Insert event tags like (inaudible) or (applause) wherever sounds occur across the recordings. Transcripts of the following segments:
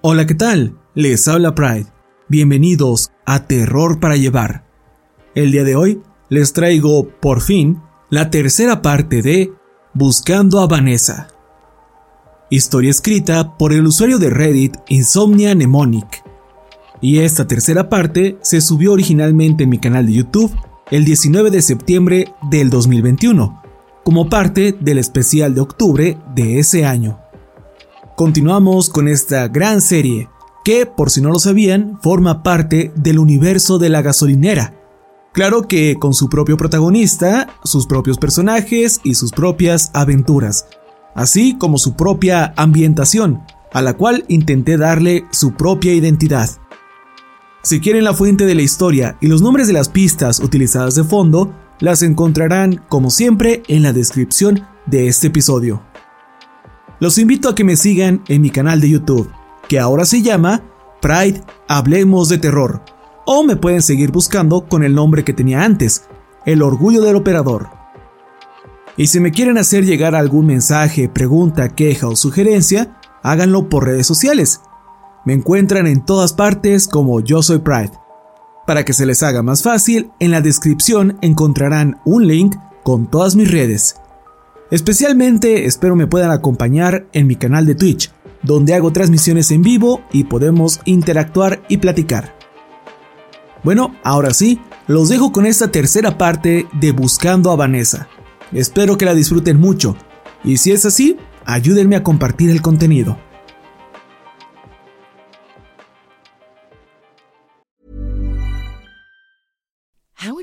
Hola, ¿qué tal? Les habla Pride. Bienvenidos a Terror para Llevar. El día de hoy les traigo, por fin, la tercera parte de Buscando a Vanessa. Historia escrita por el usuario de Reddit Insomnia Mnemonic. Y esta tercera parte se subió originalmente en mi canal de YouTube el 19 de septiembre del 2021, como parte del especial de octubre de ese año. Continuamos con esta gran serie, que, por si no lo sabían, forma parte del universo de la gasolinera. Claro que con su propio protagonista, sus propios personajes y sus propias aventuras, así como su propia ambientación, a la cual intenté darle su propia identidad. Si quieren la fuente de la historia y los nombres de las pistas utilizadas de fondo, las encontrarán como siempre en la descripción de este episodio. Los invito a que me sigan en mi canal de YouTube, que ahora se llama Pride Hablemos de Terror, o me pueden seguir buscando con el nombre que tenía antes, El Orgullo del Operador. Y si me quieren hacer llegar algún mensaje, pregunta, queja o sugerencia, háganlo por redes sociales. Me encuentran en todas partes como Yo Soy Pride. Para que se les haga más fácil, en la descripción encontrarán un link con todas mis redes. Especialmente espero me puedan acompañar en mi canal de Twitch, donde hago transmisiones en vivo y podemos interactuar y platicar. Bueno, ahora sí, los dejo con esta tercera parte de Buscando a Vanessa. Espero que la disfruten mucho, y si es así, ayúdenme a compartir el contenido.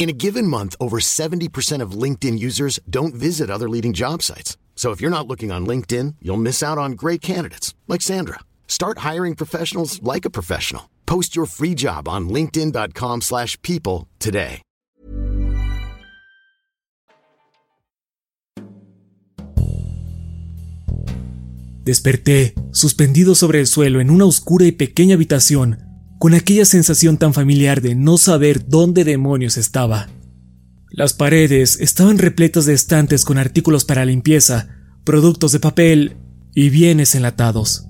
In a given month, over 70% of LinkedIn users don't visit other leading job sites. So if you're not looking on LinkedIn, you'll miss out on great candidates like Sandra. Start hiring professionals like a professional. Post your free job on linkedin.com/people slash people today. Desperté, suspendido sobre el suelo en una oscura y pequeña habitación, con aquella sensación tan familiar de no saber dónde demonios estaba. Las paredes estaban repletas de estantes con artículos para limpieza, productos de papel y bienes enlatados.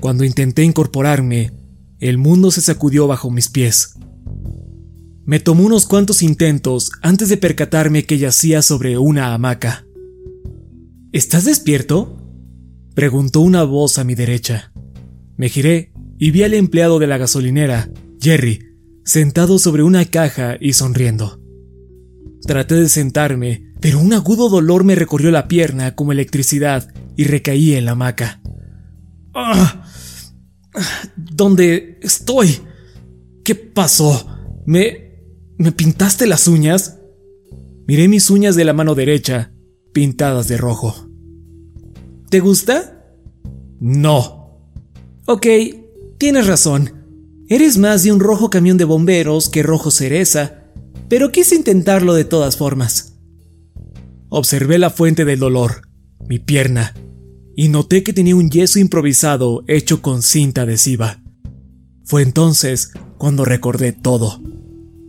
Cuando intenté incorporarme, el mundo se sacudió bajo mis pies. Me tomó unos cuantos intentos antes de percatarme que yacía sobre una hamaca. ¿Estás despierto? preguntó una voz a mi derecha. Me giré y vi al empleado de la gasolinera, Jerry, sentado sobre una caja y sonriendo. Traté de sentarme, pero un agudo dolor me recorrió la pierna como electricidad y recaí en la hamaca. ¡Ah! ¿Dónde estoy? ¿Qué pasó? ¿Me... ¿Me pintaste las uñas? Miré mis uñas de la mano derecha, pintadas de rojo. ¿Te gusta? No. Ok, tienes razón. Eres más de un rojo camión de bomberos que rojo cereza, pero quise intentarlo de todas formas. Observé la fuente del dolor, mi pierna, y noté que tenía un yeso improvisado hecho con cinta adhesiva. Fue entonces cuando recordé todo.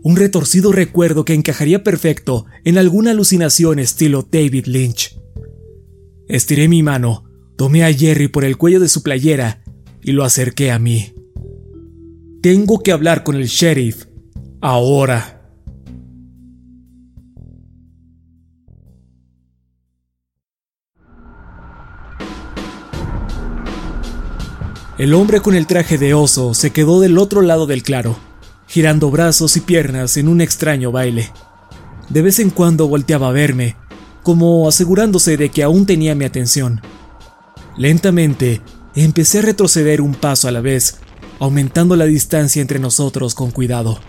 Un retorcido recuerdo que encajaría perfecto en alguna alucinación estilo David Lynch. Estiré mi mano, tomé a Jerry por el cuello de su playera y lo acerqué a mí. Tengo que hablar con el sheriff. Ahora. El hombre con el traje de oso se quedó del otro lado del claro, girando brazos y piernas en un extraño baile. De vez en cuando volteaba a verme, como asegurándose de que aún tenía mi atención. Lentamente, empecé a retroceder un paso a la vez, aumentando la distancia entre nosotros con cuidado.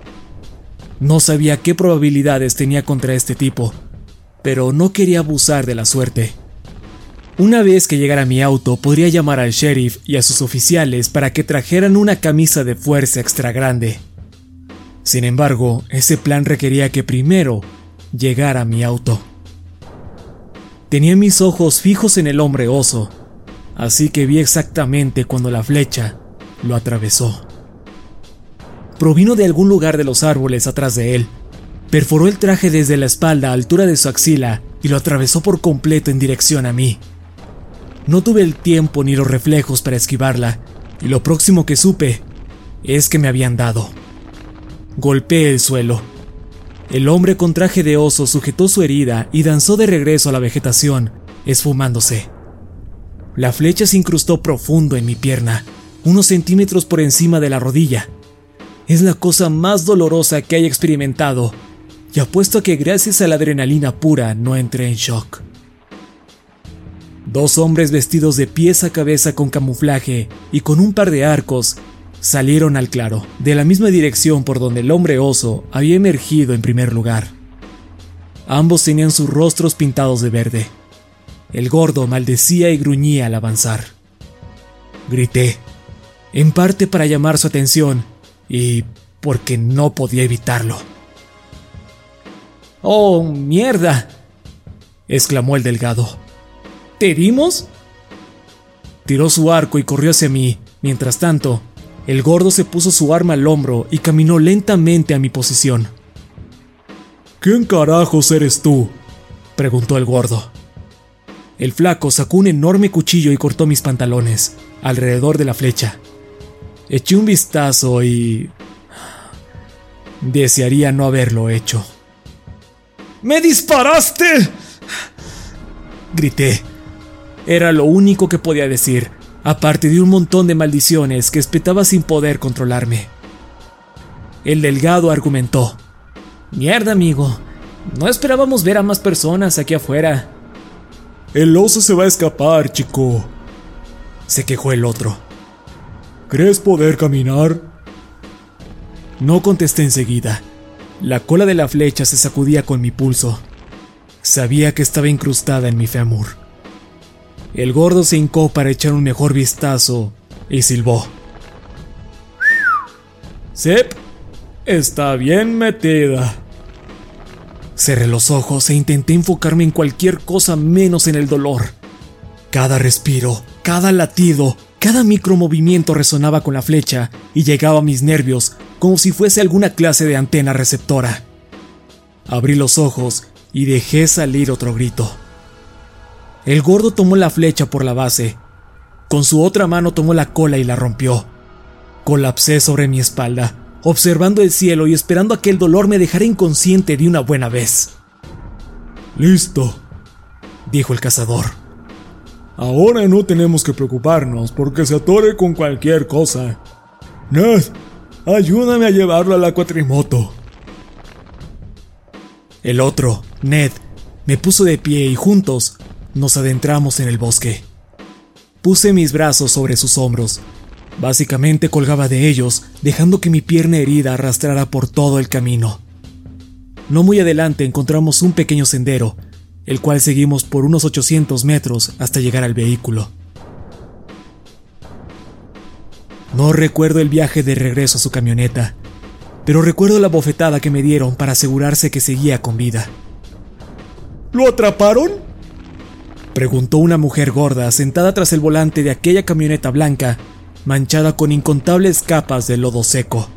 No sabía qué probabilidades tenía contra este tipo, pero no quería abusar de la suerte. Una vez que llegara mi auto, podría llamar al sheriff y a sus oficiales para que trajeran una camisa de fuerza extra grande. Sin embargo, ese plan requería que primero llegara mi auto. Tenía mis ojos fijos en el hombre oso, así que vi exactamente cuando la flecha lo atravesó. Provino de algún lugar de los árboles atrás de él. Perforó el traje desde la espalda a altura de su axila y lo atravesó por completo en dirección a mí. No tuve el tiempo ni los reflejos para esquivarla, y lo próximo que supe es que me habían dado. Golpeé el suelo. El hombre con traje de oso sujetó su herida y danzó de regreso a la vegetación, esfumándose. La flecha se incrustó profundo en mi pierna, unos centímetros por encima de la rodilla. Es la cosa más dolorosa que haya experimentado, y apuesto a que gracias a la adrenalina pura no entré en shock. Dos hombres vestidos de pies a cabeza con camuflaje y con un par de arcos salieron al claro, de la misma dirección por donde el hombre oso había emergido en primer lugar. Ambos tenían sus rostros pintados de verde. El gordo maldecía y gruñía al avanzar. Grité, en parte para llamar su atención y porque no podía evitarlo. ¡Oh, mierda! exclamó el delgado. ¿Te vimos? Tiró su arco y corrió hacia mí. Mientras tanto, el gordo se puso su arma al hombro y caminó lentamente a mi posición. ¿Quién carajos eres tú? preguntó el gordo. El flaco sacó un enorme cuchillo y cortó mis pantalones, alrededor de la flecha. Eché un vistazo y... Desearía no haberlo hecho. ¡Me disparaste! Grité, era lo único que podía decir, aparte de un montón de maldiciones que espetaba sin poder controlarme. El delgado argumentó. Mierda, amigo. No esperábamos ver a más personas aquí afuera. El oso se va a escapar, chico. Se quejó el otro. ¿Crees poder caminar? No contesté enseguida. La cola de la flecha se sacudía con mi pulso. Sabía que estaba incrustada en mi fémur. El gordo se hincó para echar un mejor vistazo y silbó. Sep, está bien metida. Cerré los ojos e intenté enfocarme en cualquier cosa menos en el dolor. Cada respiro, cada latido, cada micromovimiento resonaba con la flecha y llegaba a mis nervios como si fuese alguna clase de antena receptora. Abrí los ojos y dejé salir otro grito. El gordo tomó la flecha por la base. Con su otra mano tomó la cola y la rompió. Colapsé sobre mi espalda, observando el cielo y esperando a que el dolor me dejara inconsciente de una buena vez. Listo, dijo el cazador. Ahora no tenemos que preocuparnos porque se atore con cualquier cosa. Ned, ayúdame a llevarlo a la cuatrimoto. El otro, Ned, me puso de pie y juntos nos adentramos en el bosque. Puse mis brazos sobre sus hombros. Básicamente colgaba de ellos, dejando que mi pierna herida arrastrara por todo el camino. No muy adelante encontramos un pequeño sendero, el cual seguimos por unos 800 metros hasta llegar al vehículo. No recuerdo el viaje de regreso a su camioneta, pero recuerdo la bofetada que me dieron para asegurarse que seguía con vida. ¿Lo atraparon? Preguntó una mujer gorda sentada tras el volante de aquella camioneta blanca, manchada con incontables capas de lodo seco.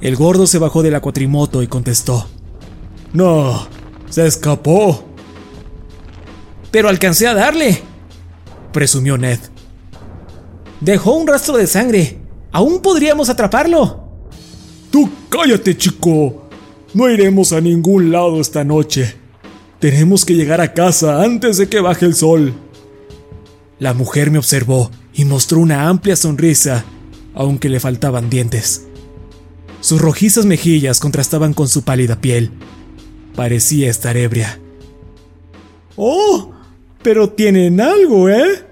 El gordo se bajó de la cuatrimoto y contestó. No, se escapó. Pero alcancé a darle, presumió Ned. Dejó un rastro de sangre. Aún podríamos atraparlo. Tú cállate, chico. No iremos a ningún lado esta noche. Tenemos que llegar a casa antes de que baje el sol. La mujer me observó y mostró una amplia sonrisa, aunque le faltaban dientes. Sus rojizas mejillas contrastaban con su pálida piel. Parecía estar ebria. ¡Oh! Pero tienen algo, ¿eh?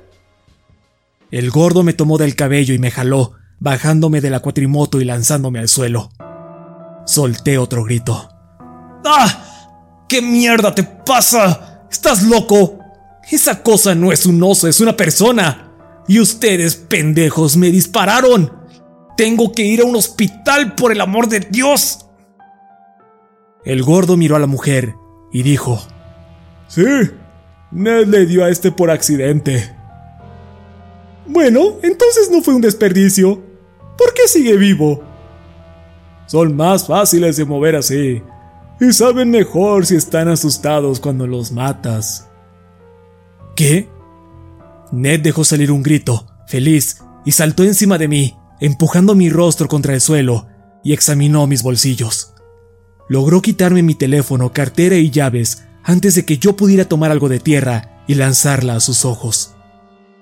El gordo me tomó del cabello y me jaló, bajándome de la cuatrimoto y lanzándome al suelo. Solté otro grito. ¡Ah! ¿Qué mierda te pasa? ¿Estás loco? Esa cosa no es un oso, es una persona. Y ustedes, pendejos, me dispararon. Tengo que ir a un hospital por el amor de Dios. El gordo miró a la mujer y dijo, Sí, Ned le dio a este por accidente. Bueno, entonces no fue un desperdicio. ¿Por qué sigue vivo? Son más fáciles de mover así, y saben mejor si están asustados cuando los matas. ¿Qué? Ned dejó salir un grito, feliz, y saltó encima de mí, empujando mi rostro contra el suelo, y examinó mis bolsillos. Logró quitarme mi teléfono, cartera y llaves antes de que yo pudiera tomar algo de tierra y lanzarla a sus ojos.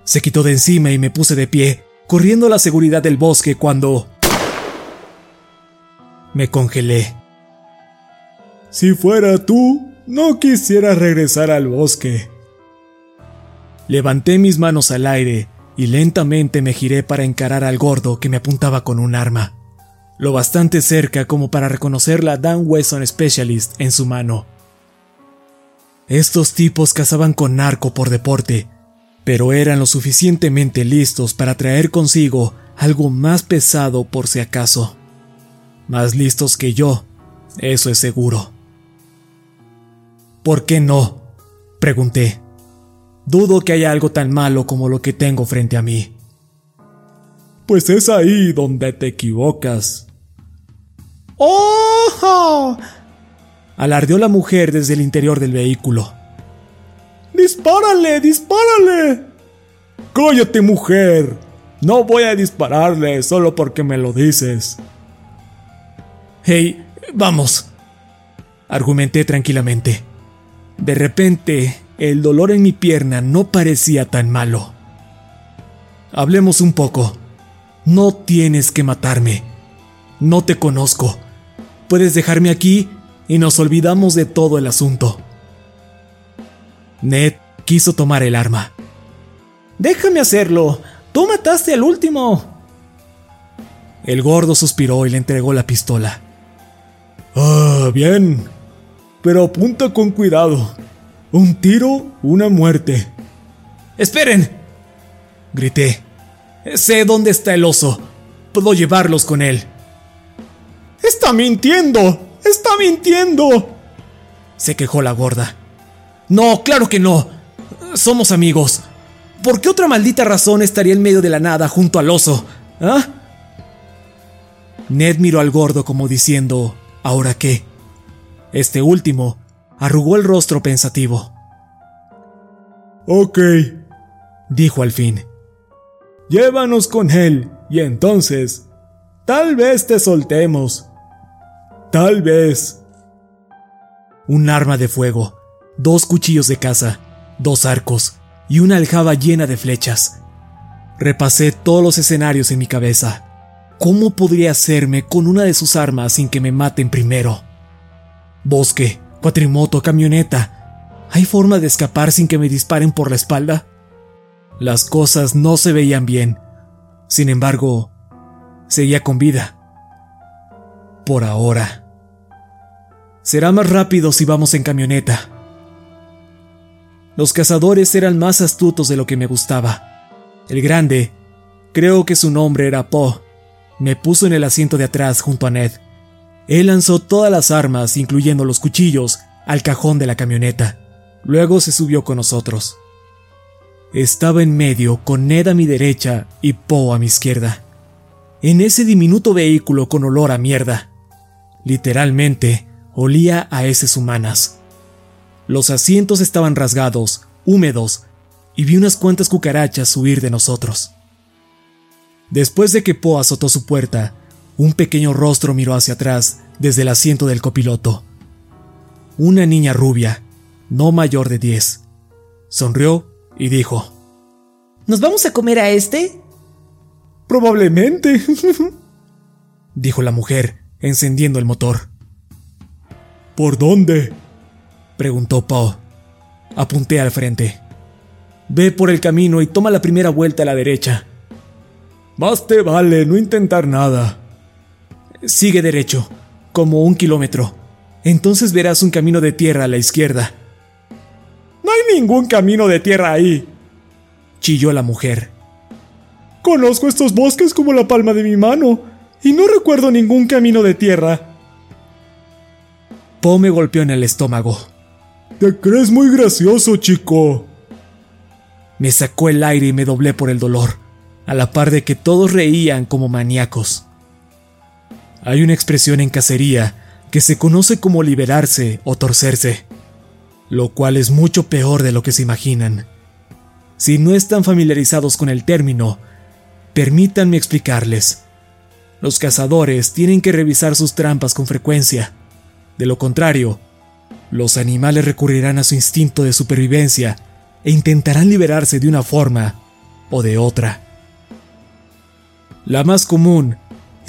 Se quitó de encima y me puse de pie, corriendo a la seguridad del bosque cuando... Me congelé. Si fuera tú, no quisiera regresar al bosque. Levanté mis manos al aire y lentamente me giré para encarar al gordo que me apuntaba con un arma, lo bastante cerca como para reconocer la Dan Wesson Specialist en su mano. Estos tipos cazaban con narco por deporte, pero eran lo suficientemente listos para traer consigo algo más pesado por si acaso. Más listos que yo, eso es seguro. ¿Por qué no? Pregunté. Dudo que haya algo tan malo como lo que tengo frente a mí. Pues es ahí donde te equivocas. ¡Oh! Alardeó la mujer desde el interior del vehículo. ¡Dispárale! ¡Dispárale! ¡Cállate, mujer! No voy a dispararle solo porque me lo dices. Hey, vamos. Argumenté tranquilamente. De repente, el dolor en mi pierna no parecía tan malo. Hablemos un poco. No tienes que matarme. No te conozco. Puedes dejarme aquí y nos olvidamos de todo el asunto. Ned quiso tomar el arma. Déjame hacerlo. Tú mataste al último. El gordo suspiró y le entregó la pistola. Ah, bien. Pero apunta con cuidado. Un tiro, una muerte. ¡Esperen! Grité. Sé dónde está el oso. Puedo llevarlos con él. ¡Está mintiendo! ¡Está mintiendo! Se quejó la gorda. No, claro que no. Somos amigos. ¿Por qué otra maldita razón estaría en medio de la nada junto al oso? ¿Ah? Ned miró al gordo como diciendo, ¿ahora qué? Este último arrugó el rostro pensativo. Ok, dijo al fin. Llévanos con él y entonces, tal vez te soltemos. Tal vez. Un arma de fuego, dos cuchillos de caza, dos arcos y una aljaba llena de flechas. Repasé todos los escenarios en mi cabeza. ¿Cómo podría hacerme con una de sus armas sin que me maten primero? Bosque, cuatrimoto, camioneta. ¿Hay forma de escapar sin que me disparen por la espalda? Las cosas no se veían bien. Sin embargo, seguía con vida. Por ahora. Será más rápido si vamos en camioneta. Los cazadores eran más astutos de lo que me gustaba. El grande, creo que su nombre era Poe, me puso en el asiento de atrás junto a Ned. Él lanzó todas las armas, incluyendo los cuchillos, al cajón de la camioneta. Luego se subió con nosotros. Estaba en medio, con Ned a mi derecha y Poe a mi izquierda. En ese diminuto vehículo con olor a mierda. Literalmente, olía a heces humanas. Los asientos estaban rasgados, húmedos, y vi unas cuantas cucarachas huir de nosotros. Después de que Poe azotó su puerta, un pequeño rostro miró hacia atrás desde el asiento del copiloto. Una niña rubia, no mayor de diez. Sonrió y dijo, ¿Nos vamos a comer a este? Probablemente, (laughs) dijo la mujer, encendiendo el motor. ¿Por dónde? preguntó Poe. Apunté al frente. Ve por el camino y toma la primera vuelta a la derecha. Más te vale no intentar nada. Sigue derecho, como un kilómetro. Entonces verás un camino de tierra a la izquierda. No hay ningún camino de tierra ahí, chilló la mujer. Conozco estos bosques como la palma de mi mano, y no recuerdo ningún camino de tierra. Po me golpeó en el estómago. Te crees muy gracioso, chico. Me sacó el aire y me doblé por el dolor a la par de que todos reían como maníacos. Hay una expresión en cacería que se conoce como liberarse o torcerse, lo cual es mucho peor de lo que se imaginan. Si no están familiarizados con el término, permítanme explicarles. Los cazadores tienen que revisar sus trampas con frecuencia. De lo contrario, los animales recurrirán a su instinto de supervivencia e intentarán liberarse de una forma o de otra. La más común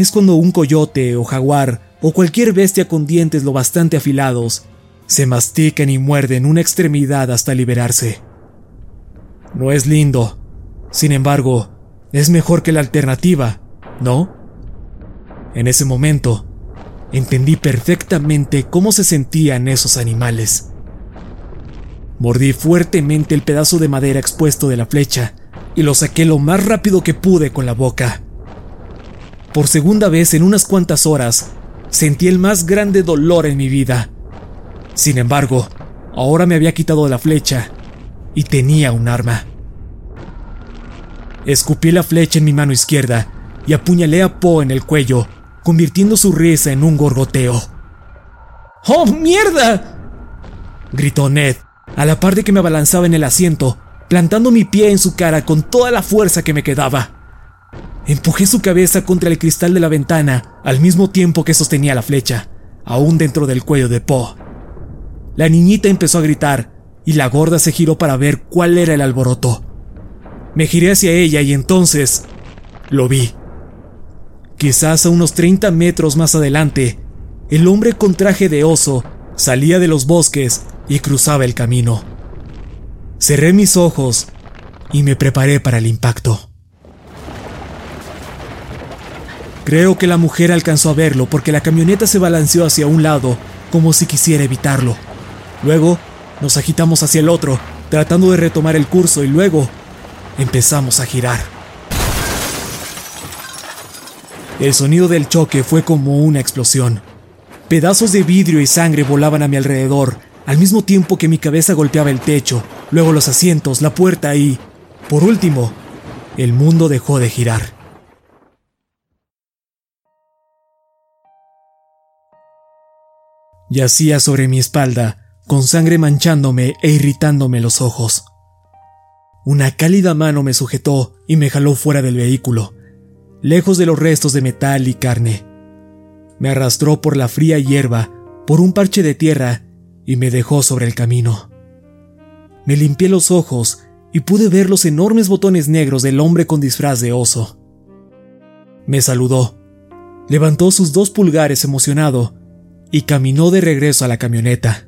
es cuando un coyote o jaguar o cualquier bestia con dientes lo bastante afilados se mastican y muerden una extremidad hasta liberarse. No es lindo. Sin embargo, es mejor que la alternativa, ¿no? En ese momento, entendí perfectamente cómo se sentían esos animales. Mordí fuertemente el pedazo de madera expuesto de la flecha y lo saqué lo más rápido que pude con la boca. Por segunda vez en unas cuantas horas, sentí el más grande dolor en mi vida. Sin embargo, ahora me había quitado la flecha y tenía un arma. Escupí la flecha en mi mano izquierda y apuñalé a Poe en el cuello, convirtiendo su risa en un gorgoteo. ¡Oh, mierda! gritó Ned, a la par de que me abalanzaba en el asiento, plantando mi pie en su cara con toda la fuerza que me quedaba. Empujé su cabeza contra el cristal de la ventana al mismo tiempo que sostenía la flecha, aún dentro del cuello de Poe. La niñita empezó a gritar y la gorda se giró para ver cuál era el alboroto. Me giré hacia ella y entonces lo vi. Quizás a unos 30 metros más adelante, el hombre con traje de oso salía de los bosques y cruzaba el camino. Cerré mis ojos y me preparé para el impacto. Creo que la mujer alcanzó a verlo porque la camioneta se balanceó hacia un lado como si quisiera evitarlo. Luego nos agitamos hacia el otro, tratando de retomar el curso y luego empezamos a girar. El sonido del choque fue como una explosión. Pedazos de vidrio y sangre volaban a mi alrededor, al mismo tiempo que mi cabeza golpeaba el techo, luego los asientos, la puerta y, Por último, el mundo dejó de girar. Yacía sobre mi espalda, con sangre manchándome e irritándome los ojos. Una cálida mano me sujetó y me jaló fuera del vehículo, lejos de los restos de metal y carne. Me arrastró por la fría hierba, por un parche de tierra, y me dejó sobre el camino. Me limpié los ojos y pude ver los enormes botones negros del hombre con disfraz de oso. Me saludó, levantó sus dos pulgares emocionado y caminó de regreso a la camioneta.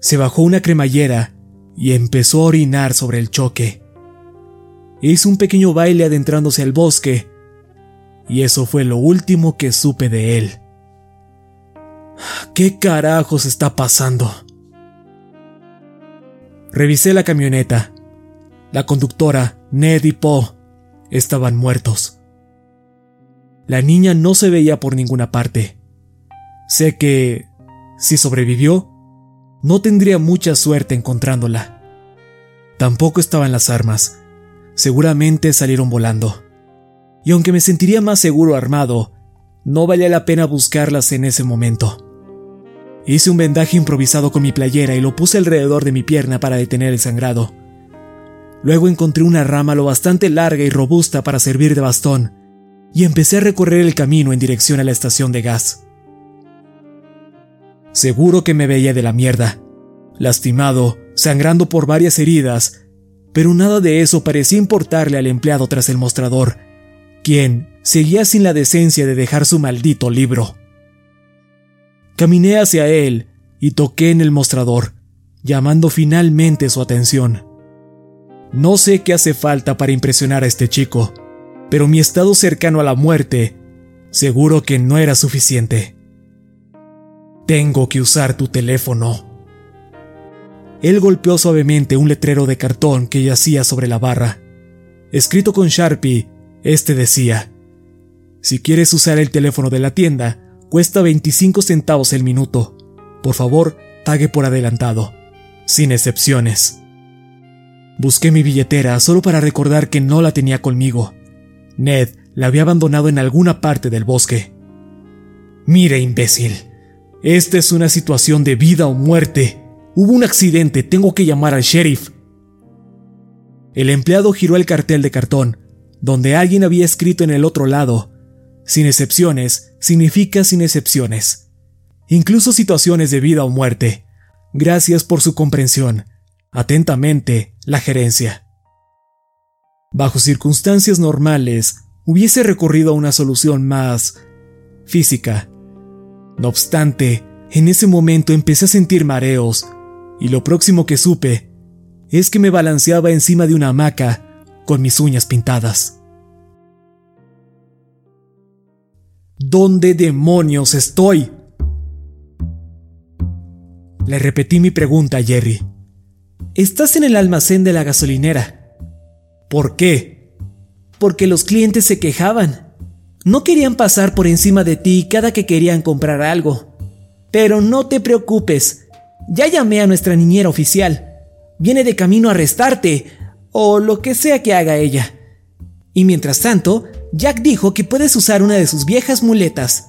Se bajó una cremallera y empezó a orinar sobre el choque. Hizo un pequeño baile adentrándose al bosque, y eso fue lo último que supe de él. ¿Qué carajos está pasando? Revisé la camioneta. La conductora, Ned y Poe, estaban muertos. La niña no se veía por ninguna parte. Sé que, si sobrevivió, no tendría mucha suerte encontrándola. Tampoco estaban las armas. Seguramente salieron volando. Y aunque me sentiría más seguro armado, no valía la pena buscarlas en ese momento. Hice un vendaje improvisado con mi playera y lo puse alrededor de mi pierna para detener el sangrado. Luego encontré una rama lo bastante larga y robusta para servir de bastón, y empecé a recorrer el camino en dirección a la estación de gas. Seguro que me veía de la mierda, lastimado, sangrando por varias heridas, pero nada de eso parecía importarle al empleado tras el mostrador, quien seguía sin la decencia de dejar su maldito libro. Caminé hacia él y toqué en el mostrador, llamando finalmente su atención. No sé qué hace falta para impresionar a este chico, pero mi estado cercano a la muerte seguro que no era suficiente. Tengo que usar tu teléfono. Él golpeó suavemente un letrero de cartón que yacía sobre la barra. Escrito con Sharpie, este decía, Si quieres usar el teléfono de la tienda, cuesta 25 centavos el minuto. Por favor, pague por adelantado. Sin excepciones. Busqué mi billetera solo para recordar que no la tenía conmigo. Ned la había abandonado en alguna parte del bosque. Mire, imbécil, esta es una situación de vida o muerte. Hubo un accidente, tengo que llamar al sheriff. El empleado giró el cartel de cartón, donde alguien había escrito en el otro lado, sin excepciones significa sin excepciones. Incluso situaciones de vida o muerte. Gracias por su comprensión. Atentamente, la gerencia. Bajo circunstancias normales, hubiese recurrido a una solución más física, no obstante, en ese momento empecé a sentir mareos, y lo próximo que supe es que me balanceaba encima de una hamaca con mis uñas pintadas. ¿Dónde demonios estoy? Le repetí mi pregunta a Jerry. Estás en el almacén de la gasolinera. ¿Por qué? Porque los clientes se quejaban. No querían pasar por encima de ti cada que querían comprar algo. Pero no te preocupes, ya llamé a nuestra niñera oficial. Viene de camino a arrestarte, o lo que sea que haga ella. Y mientras tanto, Jack dijo que puedes usar una de sus viejas muletas.